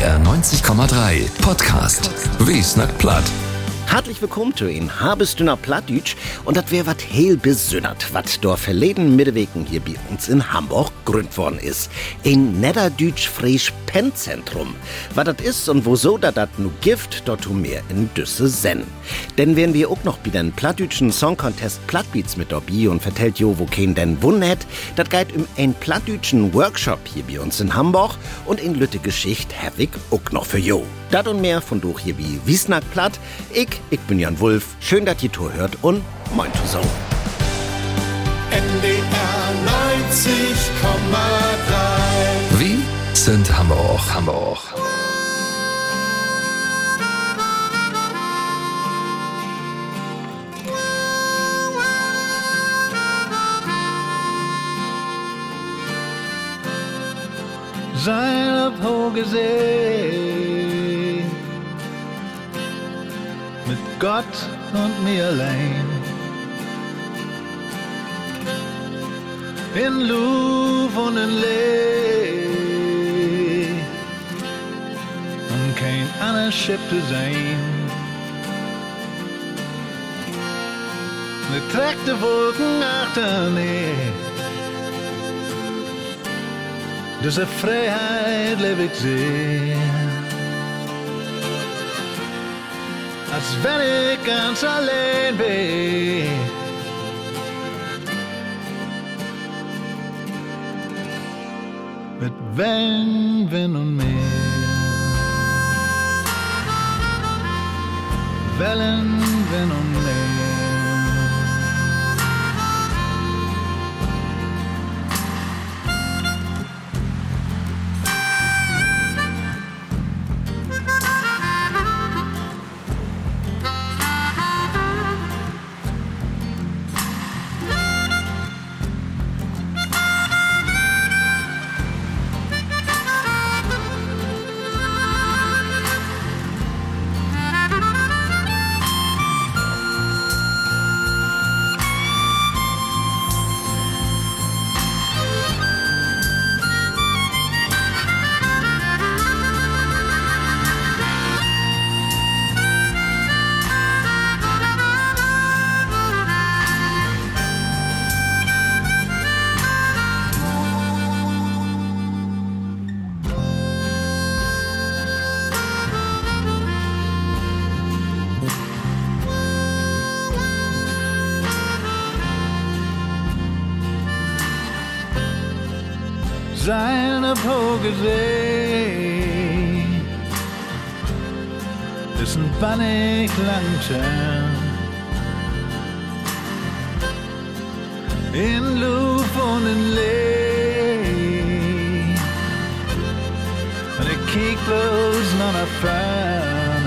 NDR 90,3 Podcast. Wie snack platt. Herzlich willkommen zu in Habestüner Plattdütsch und das wär wat heel besünnert, wat dor verleden Mittewegen hier bei uns in Hamburg gründ worden ist. In Niederdütsch frisch Pennzentrum. Was das ist und wieso da dat nu gift, dort tu mehr in Düsse sen. Denn werden wir auch noch bei den Plattdütschen Song Contest Plattbeats mit dabei und vertellt jo, wo kein denn wunnet, dat geht um ein Plattdütschen Workshop hier bei uns in Hamburg und in Lütte Geschicht hab ich auch noch für jo. Dat und mehr von durch hier wie Wiesnack Platt. Ich, ich bin Jan Wulf. Schön, dass ihr Tour hört und moin zusammen. NDR 90,3 Wie sind Hamburg, Hamburg. Sein auf hohe See Gott und mir allein. In Louvre und in Lee und kein anderes Schiff zu sein. Mit trägte Wolken achterneer. Diese Freiheit lebe ich sehr. Als wenn ich ganz allein bin. Mit Wellen, Wind und Meer. Wellen, Wind und seine hohe See ist ein in Luft und in Lee und ich kiek bloß noch nach vorn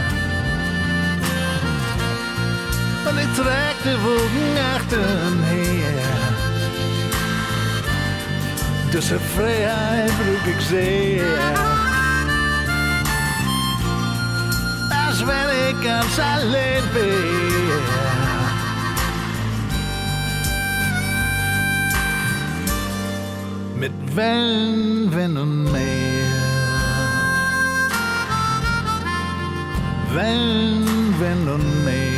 und ich Diese Freiheit brug ich sehr. Als wenn ich ganz allein bin. Mit Wellen, Wind und Meer. Wellen, Wind und Meer.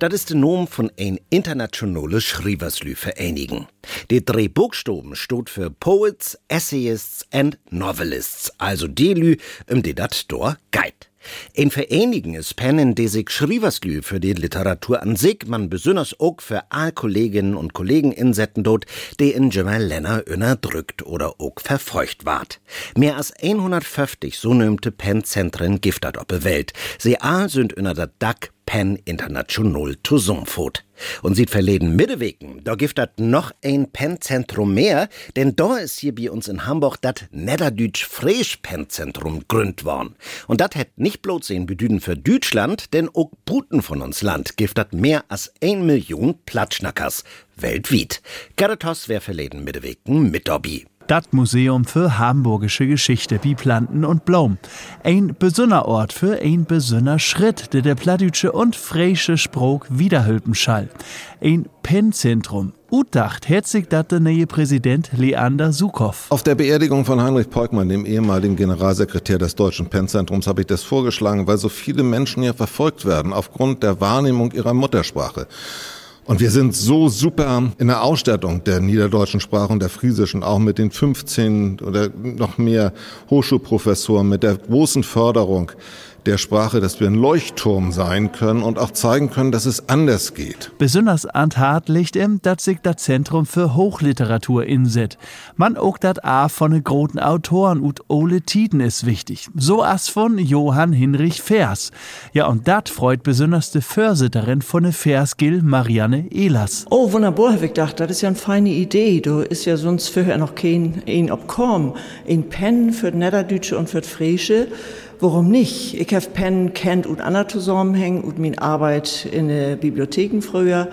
Das ist der Nom von ein internationale Schreiberslü-Vereinigung. Die drei Buchstaben steht für Poets, Essayists and Novelists, also die Lü, um die dat dor geht. Ein Vereinigen ist Pen, in der sich Schreiberslü für die Literatur an sich, man besonders auch für all Kolleginnen und Kollegen insetten dort, die in Jemmer Länder drückt oder auch verfeucht ward. Mehr als 150 so nömte Pen-Zentren giftet op Welt. Sie all sind unter der Dack Penn International zusammenfot. Und sieht verleden Mittewegen, da gibt dat noch ein Pennzentrum mehr, denn da ist hier bei uns in Hamburg dat Niederdütsch Fresh Pennzentrum gründ worden. Und dat hätt nicht bloß ein Bedüden für Deutschland, denn auch Buten von uns Land gibt dat mehr als ein Million Platschnackers weltweit. Gerritos wär verleden Mittewegen mit dabei. Stadtmuseum für hamburgische Geschichte wie Planten und Blom. Ein besonderer Ort für ein besonderer Schritt, der der plattdütsche und fräische Spruch wiederhülpen schall. Ein Pennzentrum. Utdacht herzig der neue Präsident Leander Sukow. Auf der Beerdigung von Heinrich Peukmann, dem ehemaligen Generalsekretär des Deutschen Pennzentrums, habe ich das vorgeschlagen, weil so viele Menschen ja verfolgt werden aufgrund der Wahrnehmung ihrer Muttersprache. Und wir sind so super in der Ausstattung der niederdeutschen Sprache und der friesischen, auch mit den 15 oder noch mehr Hochschulprofessoren, mit der großen Förderung der Sprache, dass wir ein Leuchtturm sein können und auch zeigen können, dass es anders geht. Besonders an Tat liegt ihm, dass sich das Zentrum für Hochliteratur inset. Man auch dat A von den großen Autoren und Ole Tiden ist wichtig. So as von Johann Hinrich Vers. Ja, und dat freut besonders die Försitterin von der Versgil Marianne Ehlers. Oh, wunderbar, hab ich gedacht, das ist ja eine feine Idee. Du ist ja sonst vorher noch kein, ein Obkom. Ein Pen für Niederdeutsche und für Fräsche. Warum nicht? Ich habe Pen kennt und Anna zusammenhängen und meine Arbeit in den Bibliotheken früher.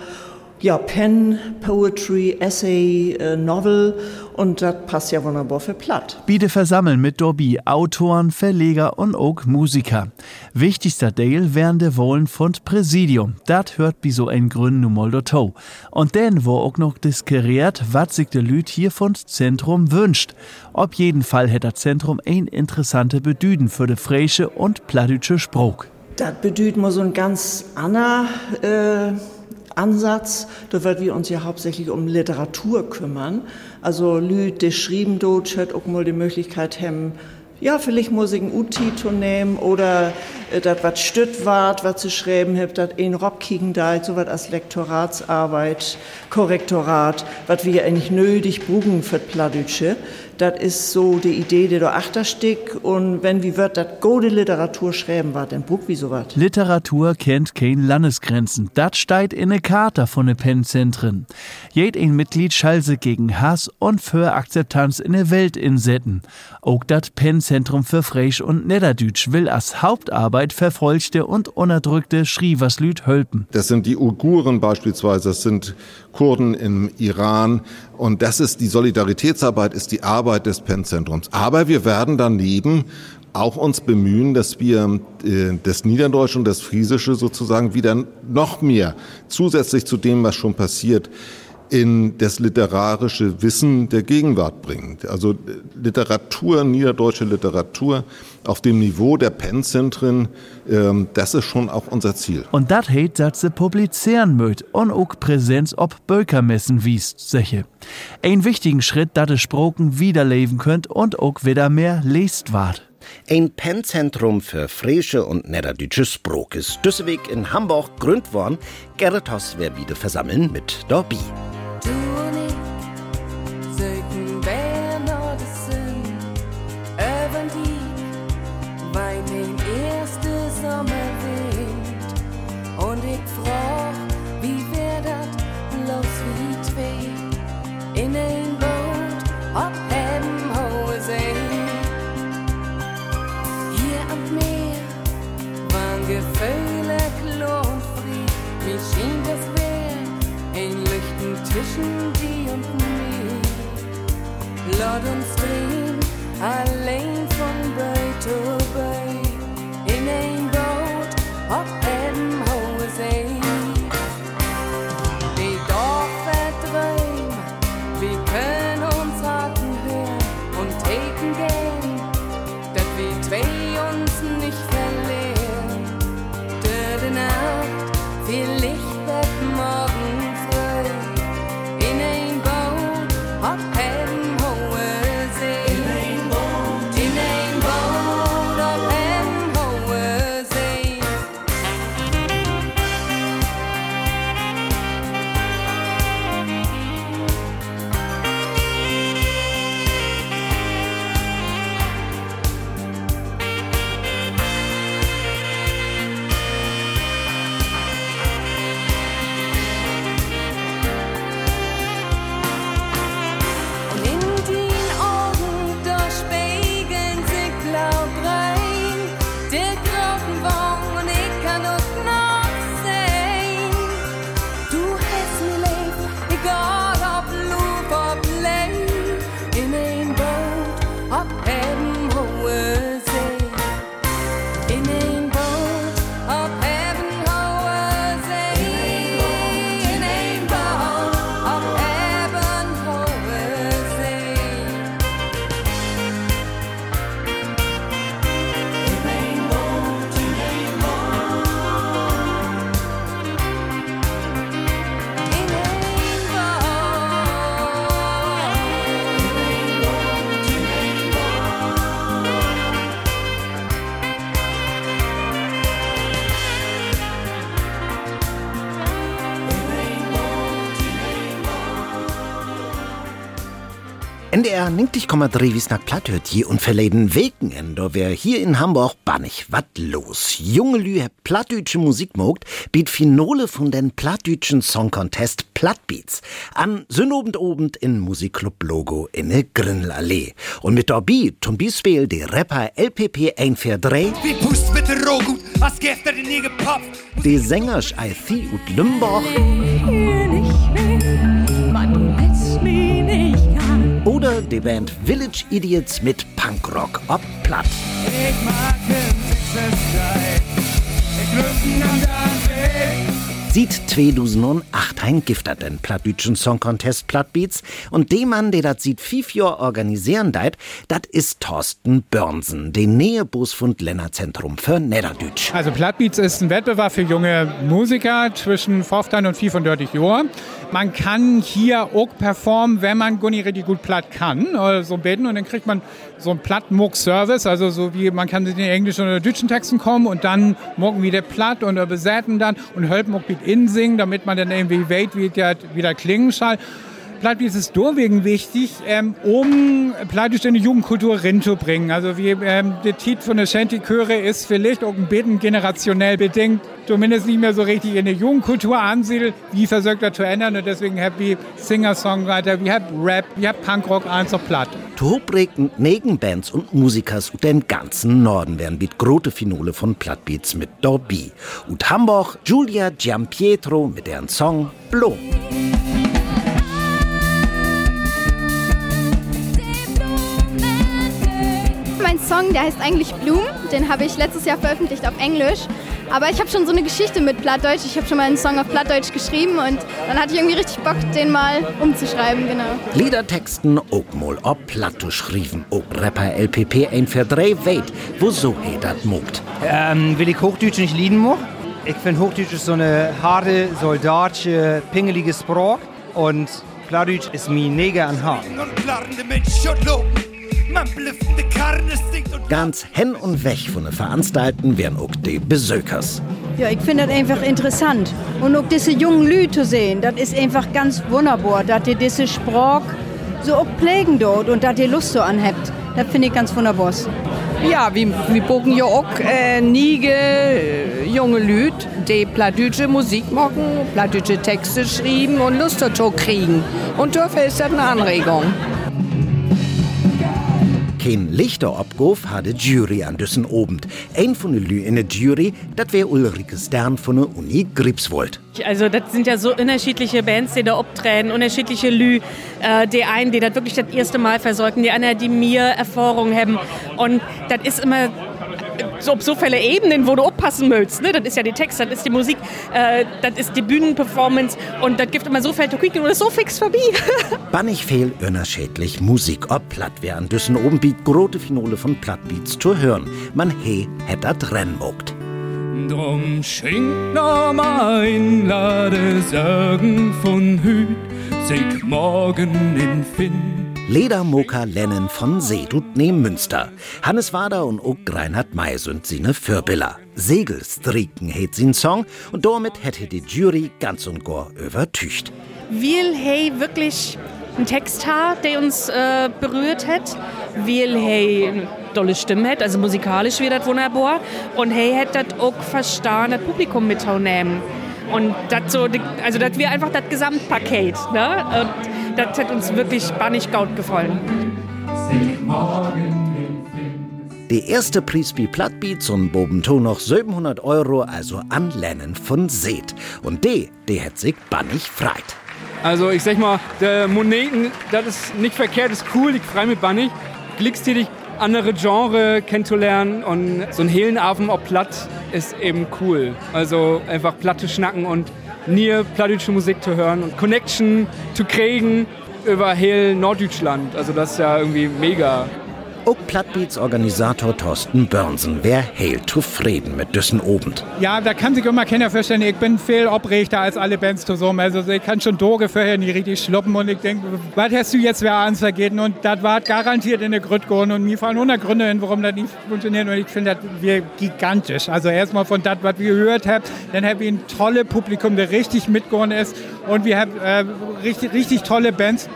Ja, Pen, Poetry, Essay, äh, Novel und das passt ja wunderbar für Platt. Biede versammeln mit Dobby Autoren, Verleger und auch Musiker. Wichtigster Teil wären de Wohlen von Präsidium. Dat hört wie so ein Grün Nummer dazu. Und dann wo auch noch diskuriert, was sich de Lüt hier von Zentrum wünscht. Auf jeden Fall hätte das Zentrum ein interessante Bedüden für de fräische und plattdeutsche Spruch. Das bedeutet mal so ein ganz Anna, äh Ansatz, da wird wir uns ja hauptsächlich um Literatur kümmern. Also Lüd, die schrieben dort, hat auch mal die Möglichkeit haben, ja, vielleicht muss ich einen Uti zu nehmen oder äh, das was stütt wart, was zu schreiben habt, das ein Rob kicken da, so was als Lektoratsarbeit, Korrektorat, was wir eigentlich nötig brauchen für Plattdeutsche. Das ist so die Idee, die da achtersteckt. Und wenn wie wird das gute Literatur schreiben war, dann buch wie so was. Literatur kennt keine Landesgrenzen. Das steht in der Charta von den Pennzentren. Jed ein Mitglied schalse gegen Hass und für Akzeptanz in der Welt insetten. Auch das Pennzentrum für Freisch und Niederdütsch will als Hauptarbeit verfolgte und unterdrückte Schrieverslüd hölpen. Das sind die Uiguren beispielsweise, das sind Kurden im Iran. Und das ist die Solidaritätsarbeit, ist die Arbeit des Pennzentrums. Aber wir werden daneben auch uns bemühen, dass wir äh, das Niederdeutsche und das Friesische sozusagen wieder noch mehr zusätzlich zu dem, was schon passiert, in das literarische Wissen der Gegenwart bringt. Also Literatur, niederdeutsche Literatur auf dem Niveau der Pennzentren, ähm, das ist schon auch unser Ziel. Und dat heit, dat se publizieren möt und auch Präsenz ob Bölkermessen wiest, seche. Ein wichtigen Schritt, dat es Sproken wiederleben könnt und auch wieder mehr lest ward. Ein Pennzentrum für frische und niederdeutsche Sprok ist deswegen in Hamburg gründ worden. Gerrit Hoss wer wieder versammeln mit Dobby. Du NDR 90,3 wie nach platt hört je und verleden da wär hier in Hamburg bannig wat los. Junge Lü plattdütsche Musik mogt, biet Finale von den plattdütschen Song Contest Plattbeats an Sünnobend obend in Musikclub Logo in der Grinlallee. Und mit dabei zum Beispiel der Rapper LPP 143, Wie pust mit der Rogut, was gestern in ihr gepoppt. die Sängers Alfie und Lümbach die Band Village Idiots mit Punkrock ob Platt. Ich mag Ich Sieht 2008 ein Gifter den Plattdütschen Song Contest Plattbeats und dem Mann, der das sieht fünf Jahr organisieren deit, dat ist Thorsten Börnsen, den Nähebus von Lännerzentrum für Niederdütsch. Also Plattbeats ist ein Wettbewerb für junge Musiker zwischen 15 und 35 Jahren. Man kann hier auch performen, wenn man Gunni richtig gut platt kann, so beten und dann kriegt man so einen Plattmuck-Service, also so wie man kann in den englischen oder deutschen Texten kommen und dann mucken wieder platt und besäten dann und hört muck mit insingen, damit man dann irgendwie weht, wie der wieder klingen soll. Plattdeutsch ist deswegen wichtig, ähm, um Plattdeutsch in die Jugendkultur reinzubringen. Also wie ähm, der Titel von der Shanty-Chöre ist vielleicht auch ein bisschen generationell bedingt, zumindest nicht mehr so richtig in der Jugendkultur ansiedelt. Wie versucht er zu ändern? Und deswegen habe ich Singer-Songwriter, wir haben Rap, wir haben Punkrock, eins auf Platt. Tobregten Negenbands und Musikers ut den ganzen Norden werden mit grote Finale von Plattbeats mit Dorby. Und Hamburg Giulia Giampietro mit deren Song Blom. Mein Song, der heißt eigentlich Bloom. Den habe ich letztes Jahr veröffentlicht auf Englisch. Aber ich habe schon so eine Geschichte mit Plattdeutsch. Ich habe schon mal einen Song auf Plattdeutsch geschrieben und dann hatte ich irgendwie richtig Bock, den mal umzuschreiben, genau. Liedertexten auch mal ob Platt geschrieben. Auch Rapper LPP ein für drei weit, wo so he dat mogt. Ähm, will ich Hochdeutsch nicht lieben mag. Ich finde Hochdeutsch ist so eine harte, soldatische, pingelige Sprache und Plattdeutsch ist mir neger an Haar. Und Man bliffende Karne singt und Ganz hen und weg von den Veranstalten wären auch die Besökers. Ja, ich finde das einfach interessant. Und auch diese jungen Leute zu sehen, das ist einfach ganz wunderbar, dass ihr diese Sprache so auch pflegen dort und dass ihr Lust so anhabt. Das finde ich ganz wunderbar. Ja, wir, wir bogen ja auch äh, niege äh, junge Lüd, die plattdeutsche Musik machen, plattdeutsche Texte schreiben und Lust dazu kriegen. Und dafür ist das eine Anregung. Kein Lichterabguf hatte Jury an düssen Obend. Ein von den Lü in der Jury, dat wär Ulrike Stern von der Uni Gripswold. Also das sind ja so unterschiedliche Bands, die da optreten, unterschiedliche Lü. Äh, die einen, die das wirklich das erste Mal versorgen, die anderen, die mir Erfahrung haben. Und das ist immer so auf so viele Ebenen, wo du aufpassen willst. Ne? Das ist ja die Text, das ist die Musik, äh, das ist die Bühnenperformance und das gibt immer so viel zu kicken und das ist so fix vorbei. Bannig fehl unerschädlich Musik ob Platt wär an düssen Obend biet grote Finale von Plattbeats zu hören. Man he hätt dat rennen mogt. Drum schenkt noch mal einlade Sagen von Hüt, sich morgen in Finn. Ledermoka Lennen von Seedut nehm Münster. Hannes Wader und auch Reinhard May sind sine Fürbiller. Segelstriken heet sin Song und damit hätte die Jury ganz und gar übertücht. Will hey wirklich einen Text hat, der uns äh, berührt hat. Will hey tolle Stimme hat, also musikalisch wird das wunderbar. Und hey hat das auch verstanden, das Publikum mitzunehmen. Und das so, also das wäre einfach das Gesamtpaket. Ne? Und das hat uns wirklich bannig gaut gefallen. Der erste Preis bei Plattbeats und Bobenton noch 700 Euro, also an Lennen von Seed. Und die, die hat sich bannig freit. Also ich sag mal, der Moneten, das ist nicht verkehrt, ist cool, ich frei mit bannig. Glückstätig andere Genre kennenzulernen und so ein Hehlenabend auf Platt ist eben cool. Also einfach Platte schnacken und nie plattdeutsche Musik zu hören und Connection zu kriegen über Hehl Norddeutschland. Also das ist ja irgendwie mega. Auch Plattbeats-Organisator Thorsten Börnsen wär heil zufrieden mit düssen Obend. Ja, da kann sich immer keiner vorstellen, ich bin viel obrechter als alle Bands zusammen. Also ich kann schon Doge vorher nicht richtig schluppen und ich denke, was hast du jetzt wer ans vergeben? Und das war garantiert in der Gründ geworden und mir fallen 100 Gründe hin, warum das nicht funktioniert und ich finde das wir gigantisch. Also erstmal von das, was wir gehört haben, dann haben wir ein tolles Publikum, der richtig mitgegangen ist und wir haben äh, richtig, richtig tolle Bands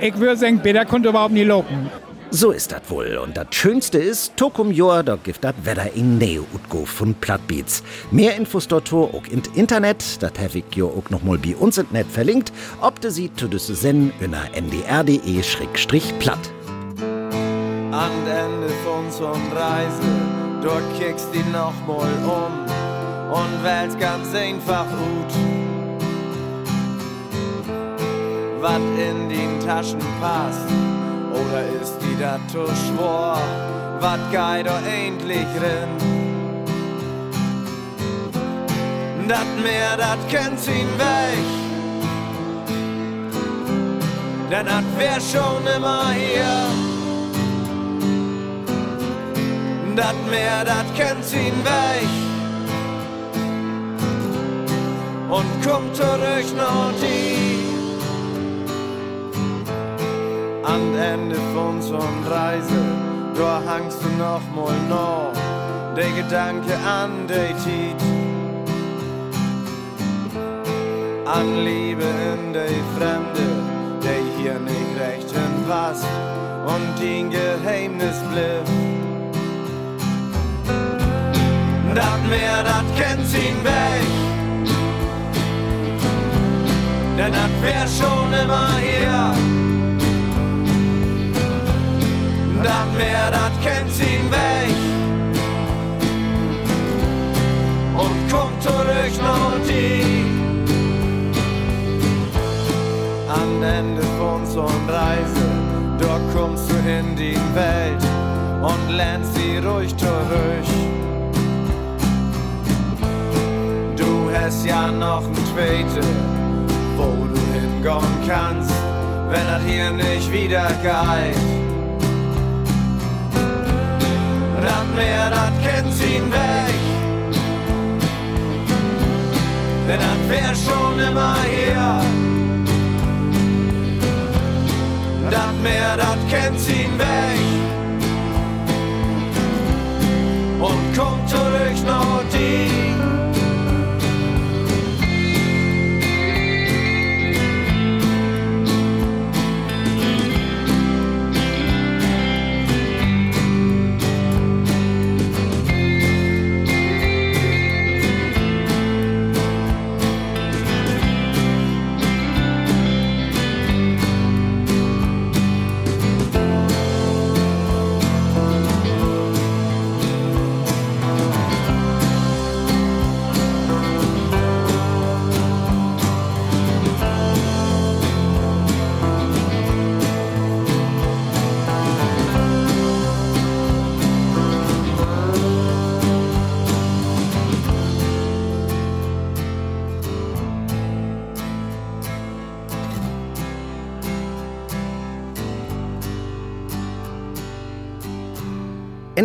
Ich würde sagen, besser konnte überhaupt nie lopen. So ist das wohl. Und das Schönste ist, Tokum Joa, da gibt das Wetter in Neo Utgo von Plattbeats. Mehr Infos dort auch im Internet, das habe ich jo auch noch mal bei uns im Net verlinkt, ob du sie zu düsse sen unter ndr.de-platt. An Ende von so Reise, dort kickst die noch mal um und wählst ganz einfach gut. Was in den Taschen passt oder ist die dat to schwor, wat geit do endlich rin? Dat Meer, dat kennt ihn weg. Denn dat wär schon immer hier. Dat Meer, dat kennt ihn weg. Und kommt zurück noch die an Ende von so'n Reise, da hangst du noch mal noch, der Gedanke an der Tiet. An Liebe in der Fremde, der hier nicht recht hinpasst und den Geheimnis blieb. Dat Meer, dat kennt ihn weg, denn dat wär schon immer hier. Dat Meer, dat kennt ihn weg und kommt zurück noch die. Am Ende von so'n Reise, dort kommst du in die Welt und lernst sie ruhig zurück. Du hast ja noch ein Tweete, wo du hingehen kannst, wenn das hier nicht wieder geht. Dat Meer, dat kennt ihn weg. Denn das wär schon immer hier. Dat Meer, dat kennt ihn weg. Und kommt zurück noch die.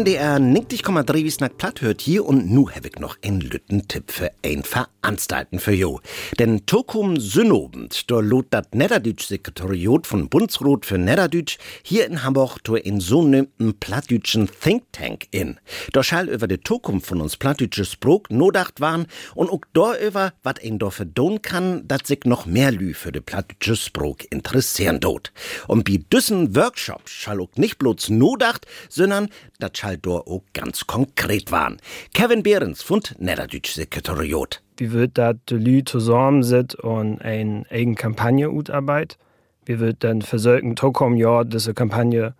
NDR 90,3 wie snack platt hört hier und nu hab ich noch einen lütten Tipp für ein Veranstalten für jo. Denn Tokum Synobend, da lot dat Niederdütsch Sekretariat von Bundsrot für Niederdütsch hier in Hamburg to in so nümmten plattdütschen Think Tank in. Da schall über de Tokum von uns plattdütsches Sprog nodacht waren und auch da über wat ein do verdon kann, dat sich noch mehr Lü für de plattdütsche Sprog interessieren dort. Und bi düssen Workshops schall auch nicht bloß nodacht, sondern dat schall dort auch ganz konkret waren. Kevin Behrens von Niederdütsch Sekretariat. Wie wird dat de Lü zusammen sit und ein eigen Kampagne utarbeit? Wie wird dann versuchen, Tokom ja diese Kampagne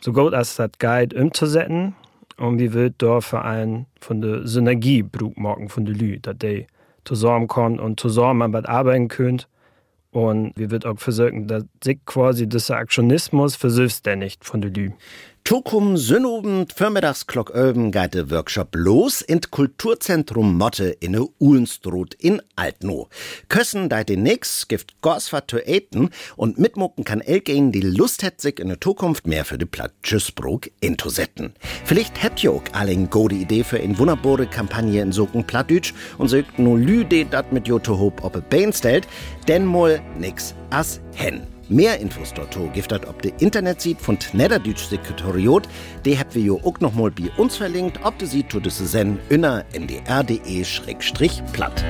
so gut als das Guide umzusetzen? Und wie wird da vor allem von der Synergie Brug machen von de Lü, dass die zusammen kommen und zusammen an was arbeiten können? Und wie wird auch versuchen, dass sich quasi dieser Aktionismus verselbstständigt von de Lü? Tokum Sünnobend Vormittagsglock öben geht der Workshop los in Kulturzentrum Motte in der Uhlenstroth in Altno. Kössen deit den nix, gift Gorsfahrt zu eten und mitmucken kann Elgehen die Lust hat sich in der Zukunft mehr für die Platt Tschüssbrug intosetten. Vielleicht habt ihr auch alle eine gute Idee für eine wunderbare Kampagne in Soken Plattdütsch und sögt nur Lüde dat mit Joto Hope ob Bein stellt, denn mal nix as hen. Mehr Infos dort giftet ob de Internet von Niederdütsch Sekretariat, de habt wir auch noch mal bei uns verlinkt, ob de sie tu de sen inner ndr.de-platt.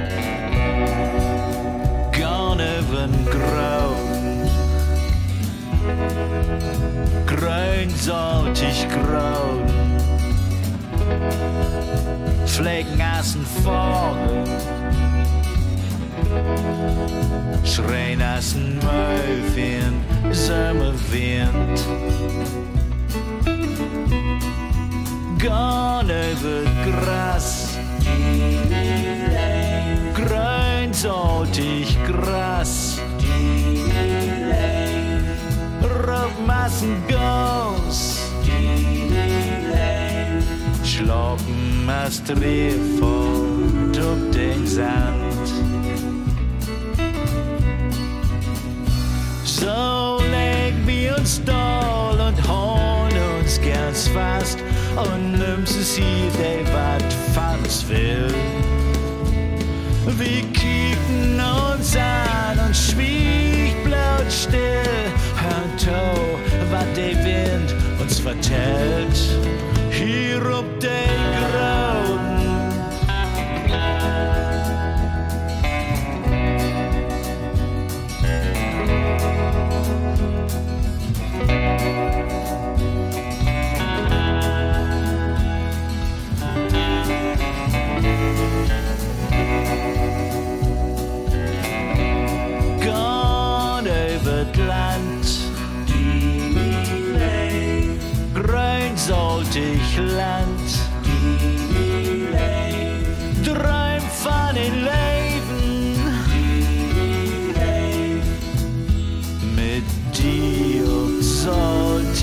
Gone even grau grün saltig grau. Fleckenassen Vogel, Schreinassen Mäufchen, Sommerwind. Gone over Gras, grün saltig Gras. Rauchmassen Gauss, Schlappen als Drehfort auf den Sand. So leg wir uns doll und holen uns ganz fast und nimmst es hier, der wat von uns will. Wir kicken uns an und schwieg blaut still, hört to, wat der Wind uns vertellt. Hier ob den Gone over das Land.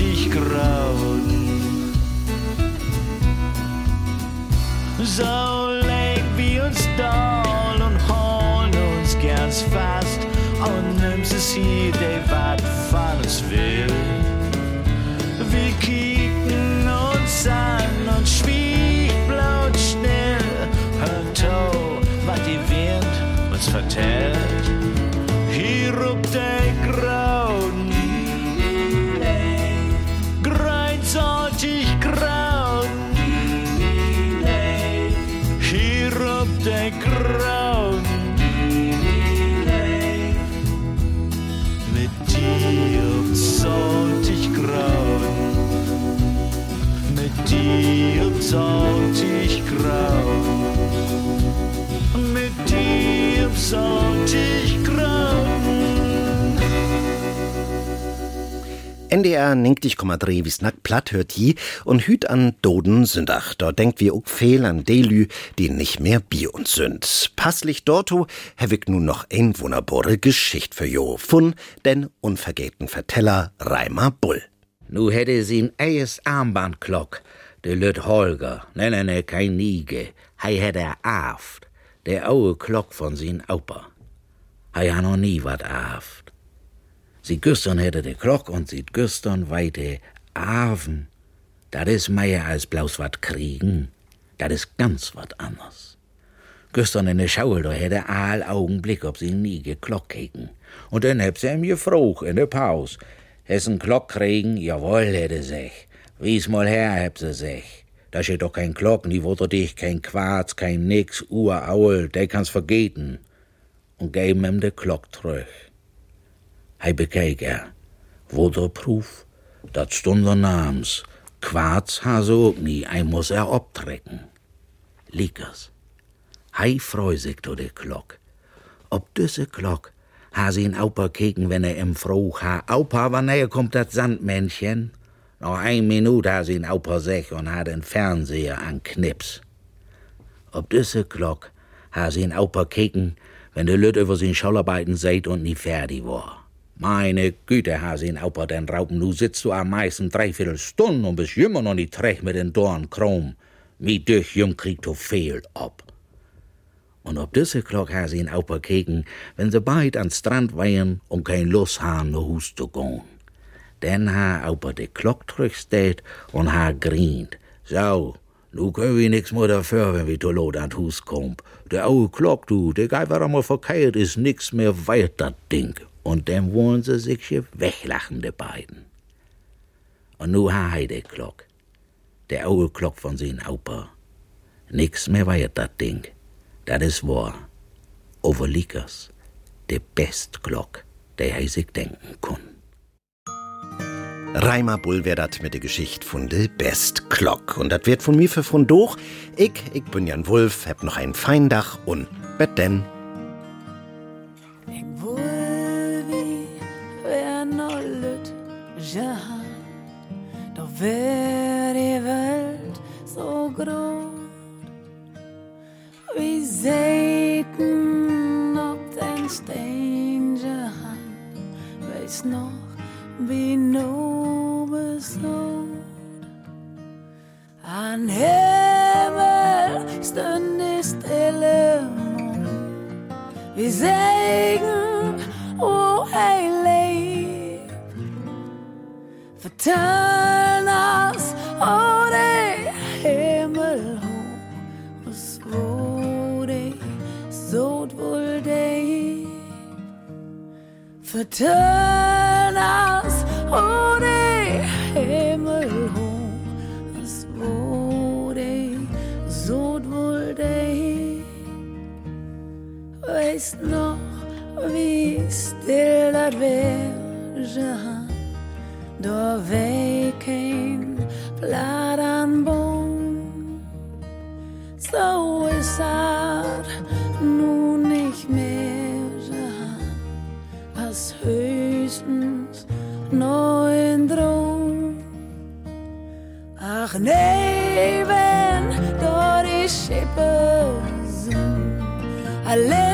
Saltig grauen. So leg wir uns doll und holen uns ganz fast und nimmst es hier, der wat von will. Wir kicken uns an und schwieg blaut schnell, hört to, wat die Wind uns vertellt. Dir saltig grauen, mit dir grauen. NDR 90,3 wie snack platt hört je und hüt an Doden Sündach. Dort denkt wir auch fehl an Delü, die nicht mehr Bier und sind. Passlich dorto ich nun noch ein wunderbare Geschicht für jo. Von den unvergeten Verteller Reimer Bull. Nu hätte sie ein eies Armbandklock, de Lüt Holger. Ne, ne, ne, kein Niege. Hei hätte er aft. Der aue Klock von sin Opa. Hei ha noch nie wat aft. Sie güstern hätte de Klock und sie güstern weite Aven. Dat is mehr als bloß wat kriegen. Dat is ganz wat anders. Gestern in de Schaul, da hätte all Augenblick, ob sie nie geklock kriegen. Und dann heb sie ihm gefroch in de Paus. Hessen Klock kriegen? Jawohl, hätte sech. Wies mal her, heb sie sech. Da steht doch kein Klock, nie wurde dich, kein Quarz, kein nix, Uhr, Aul, der kann's vergeten. Und geben ihm de Klock trüch. Hei bekeek er. Wurde Proof, dat stund er Nams. Quarz ha so nie, ei muss er optrecken. Liekers. Hei freu sich to de Klock. Ob düsse Klock ha sie in Aupa keken, wenn er im Froch ha. Aupa, wanneer kommt dat Sandmännchen? Noch ein Minut ha sie in Aupa sech und ha den Fernseher an Knips. Ob düsse Glock ha sie in Aupa keken, wenn de Lüt über sin Schollarbeiten seid und nie fertig war. Meine Güte, ha sie in Aupa den Raupen, nu sitzt du am meisten dreiviertel Stunden und bist jümmer noch nicht recht mit den Dorn krom. Mi durch jüm kriegt du fehl ob. Und ob düsse Glock ha sie in Aupa keken, wenn sie beid an Strand weihen und kein Lust han, no Hus zu gehen. Denn ha Aupa de Glock zurücksteht und ha grient. So, nu können wir nix mehr dafür, wenn wir to Lot an Hus kommt. Der aue Glock, du, der Geil war einmal verkehrt, ist nix mehr weit, dat Ding. Und dann wollen sie sich hier weglachen, de beiden. Und nu ha hei de Glock. Der aue Glock von sin Aupa. Nix mehr weit, dat Ding. Dat is wahr. Overliekers. De best Glock, der hei sich denken kun. Reimer Bull wär mit der Geschichte von de Best Clock. Und dat wird von mir für von doch. Ich, ich bin Jan Wulf, hab noch ein Feindach und bet denn. wär noch lüt, ja, doch wär die Welt so groß, wie Seiten ob den Stein, ja, weiß noch, wie nu An Himmel stund die stille Mond, wie Segen, oh hey leib. Vertellen us, oh der Himmel hoch, was wo die so wohl der Vertellen us, oh Weißt noch, wie still das wär, ja, da weh kein Blatt an Baum. So ist das nun nicht mehr, ja, was höchstens noch ein Traum. Ach nee, wenn dort die Schippe sind, allein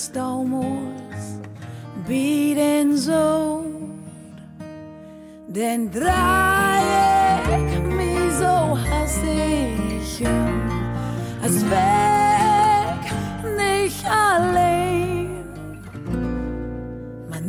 Har stavmåls biden så Den dreieck mich so hastig um als weg nicht allein. Man